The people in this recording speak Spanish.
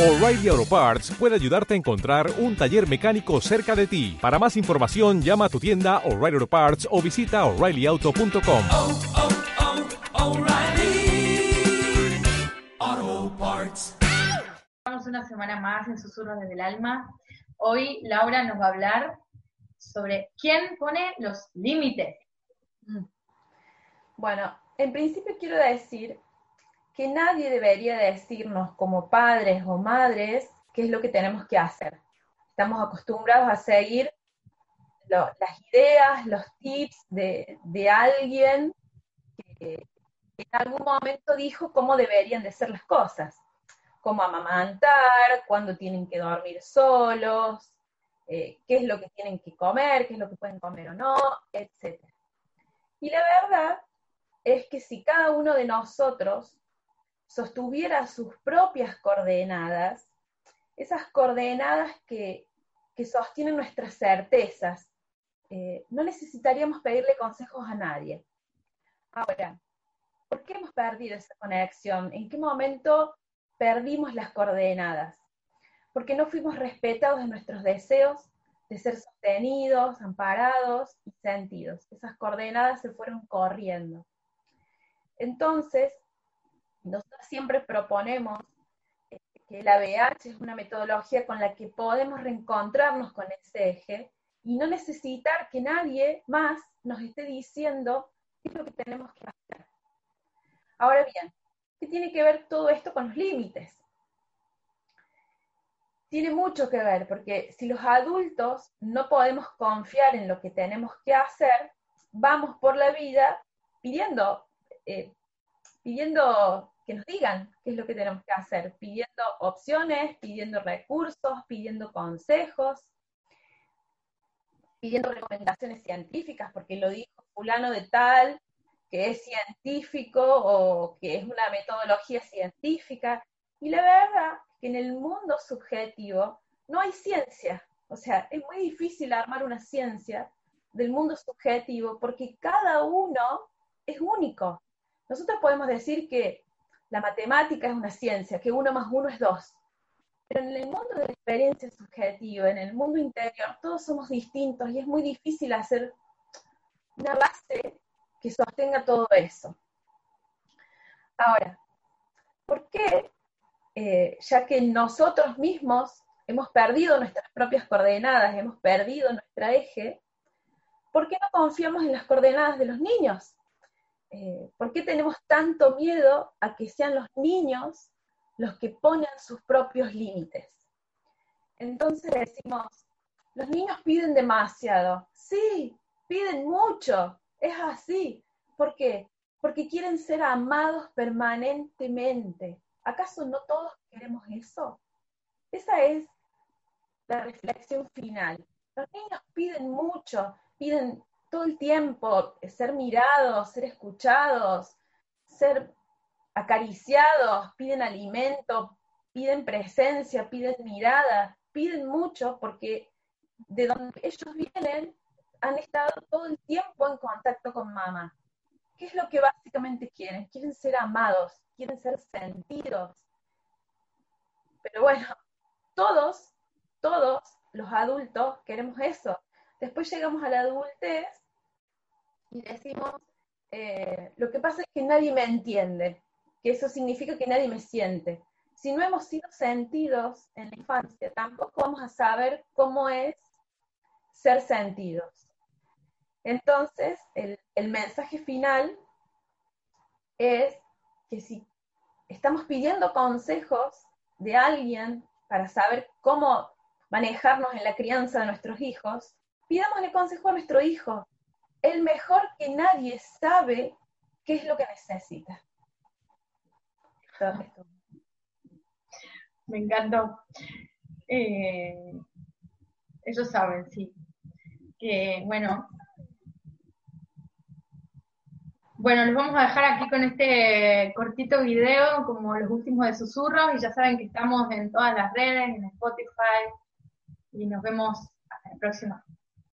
O'Reilly Auto Parts puede ayudarte a encontrar un taller mecánico cerca de ti. Para más información, llama a tu tienda O'Reilly Auto Parts o visita oreillyauto.com. oh, oh, Parts. Estamos una semana más en Susurros desde el Alma. Hoy Laura nos va a hablar sobre quién pone los límites. Bueno, en principio quiero decir que nadie debería decirnos como padres o madres qué es lo que tenemos que hacer. Estamos acostumbrados a seguir las ideas, los tips de, de alguien que en algún momento dijo cómo deberían de ser las cosas, cómo amamantar, cuándo tienen que dormir solos, eh, qué es lo que tienen que comer, qué es lo que pueden comer o no, etc. Y la verdad es que si cada uno de nosotros sostuviera sus propias coordenadas, esas coordenadas que, que sostienen nuestras certezas, eh, no necesitaríamos pedirle consejos a nadie. Ahora, ¿por qué hemos perdido esa conexión? ¿En qué momento perdimos las coordenadas? Porque no fuimos respetados en nuestros deseos de ser sostenidos, amparados y sentidos. Esas coordenadas se fueron corriendo. Entonces, nosotros siempre proponemos eh, que la BH es una metodología con la que podemos reencontrarnos con ese eje y no necesitar que nadie más nos esté diciendo qué es lo que tenemos que hacer. Ahora bien, ¿qué tiene que ver todo esto con los límites? Tiene mucho que ver, porque si los adultos no podemos confiar en lo que tenemos que hacer, vamos por la vida pidiendo eh, pidiendo que nos digan qué es lo que tenemos que hacer, pidiendo opciones, pidiendo recursos, pidiendo consejos, pidiendo recomendaciones científicas, porque lo dijo fulano de tal, que es científico o que es una metodología científica. Y la verdad es que en el mundo subjetivo no hay ciencia. O sea, es muy difícil armar una ciencia del mundo subjetivo porque cada uno es único. Nosotros podemos decir que la matemática es una ciencia, que uno más uno es dos. Pero en el mundo de la experiencia subjetiva, en el mundo interior, todos somos distintos y es muy difícil hacer una base que sostenga todo eso. Ahora, ¿por qué, eh, ya que nosotros mismos hemos perdido nuestras propias coordenadas, hemos perdido nuestra eje, ¿por qué no confiamos en las coordenadas de los niños? Eh, ¿Por qué tenemos tanto miedo a que sean los niños los que ponen sus propios límites? Entonces decimos, los niños piden demasiado. Sí, piden mucho, es así. ¿Por qué? Porque quieren ser amados permanentemente. ¿Acaso no todos queremos eso? Esa es la reflexión final. Los niños piden mucho, piden todo el tiempo ser mirados, ser escuchados, ser acariciados, piden alimento, piden presencia, piden mirada, piden mucho porque de donde ellos vienen han estado todo el tiempo en contacto con mamá. ¿Qué es lo que básicamente quieren? Quieren ser amados, quieren ser sentidos. Pero bueno, todos, todos los adultos queremos eso. Después llegamos a la adultez y decimos, eh, lo que pasa es que nadie me entiende, que eso significa que nadie me siente. Si no hemos sido sentidos en la infancia, tampoco vamos a saber cómo es ser sentidos. Entonces, el, el mensaje final es que si estamos pidiendo consejos de alguien para saber cómo manejarnos en la crianza de nuestros hijos, pidámosle consejo a nuestro hijo. El mejor que nadie sabe qué es lo que necesita. Esto-. Me encantó. Eh, ellos saben, sí. Que, bueno. Bueno, les vamos a dejar aquí con este cortito video, como los últimos de susurros, y ya saben que estamos en todas las redes, en Spotify, y nos vemos hasta la próxima.